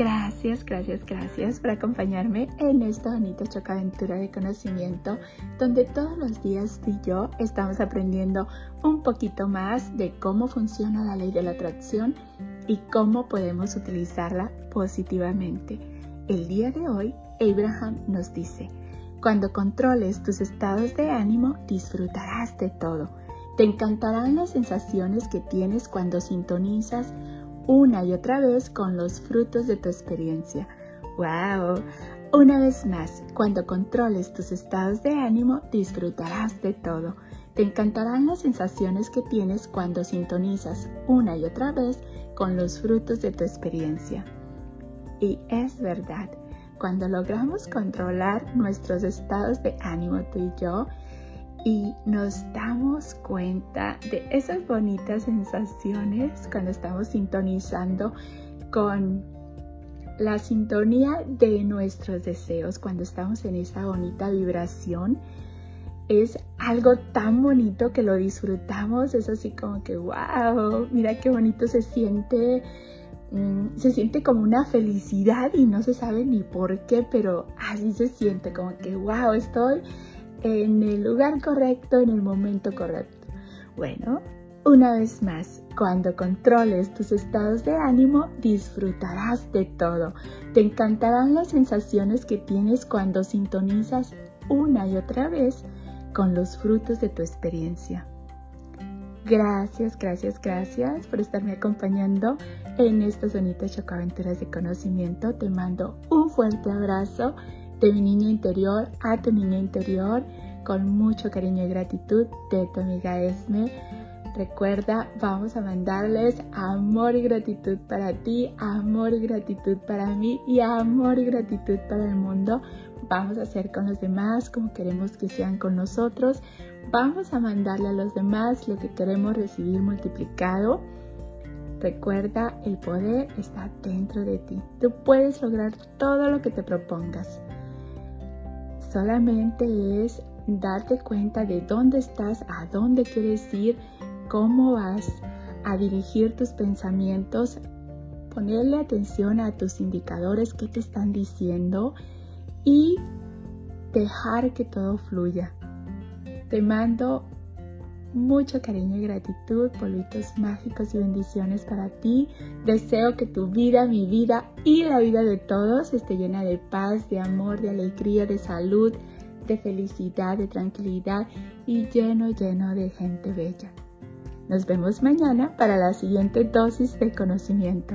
Gracias, gracias, gracias por acompañarme en esta bonita chocaventura de conocimiento donde todos los días tú y yo estamos aprendiendo un poquito más de cómo funciona la ley de la atracción y cómo podemos utilizarla positivamente. El día de hoy, Abraham nos dice, cuando controles tus estados de ánimo, disfrutarás de todo. Te encantarán las sensaciones que tienes cuando sintonizas una y otra vez con los frutos de tu experiencia. ¡Wow! Una vez más, cuando controles tus estados de ánimo, disfrutarás de todo. Te encantarán las sensaciones que tienes cuando sintonizas una y otra vez con los frutos de tu experiencia. Y es verdad, cuando logramos controlar nuestros estados de ánimo tú y yo, y nos damos cuenta de esas bonitas sensaciones cuando estamos sintonizando con la sintonía de nuestros deseos, cuando estamos en esa bonita vibración. Es algo tan bonito que lo disfrutamos, es así como que, wow, mira qué bonito se siente, mm, se siente como una felicidad y no se sabe ni por qué, pero así se siente, como que, wow, estoy en el lugar correcto, en el momento correcto. Bueno, una vez más, cuando controles tus estados de ánimo, disfrutarás de todo. Te encantarán las sensaciones que tienes cuando sintonizas una y otra vez con los frutos de tu experiencia. Gracias, gracias, gracias por estarme acompañando en estas bonitas chocaventuras de conocimiento. Te mando un fuerte abrazo de mi niña interior a tu niña interior con mucho cariño y gratitud de tu amiga Esme. Recuerda, vamos a mandarles amor y gratitud para ti, amor y gratitud para mí y amor y gratitud para el mundo. Vamos a hacer con los demás como queremos que sean con nosotros. Vamos a mandarle a los demás lo que queremos recibir multiplicado. Recuerda, el poder está dentro de ti. Tú puedes lograr todo lo que te propongas. Solamente es darte cuenta de dónde estás, a dónde quieres ir, cómo vas a dirigir tus pensamientos, ponerle atención a tus indicadores que te están diciendo y dejar que todo fluya. Te mando mucho cariño y gratitud, polvitos mágicos y bendiciones para ti. Deseo que tu vida, mi vida y la vida de todos esté llena de paz, de amor, de alegría, de salud, de felicidad, de tranquilidad y lleno, lleno de gente bella. Nos vemos mañana para la siguiente dosis de conocimiento.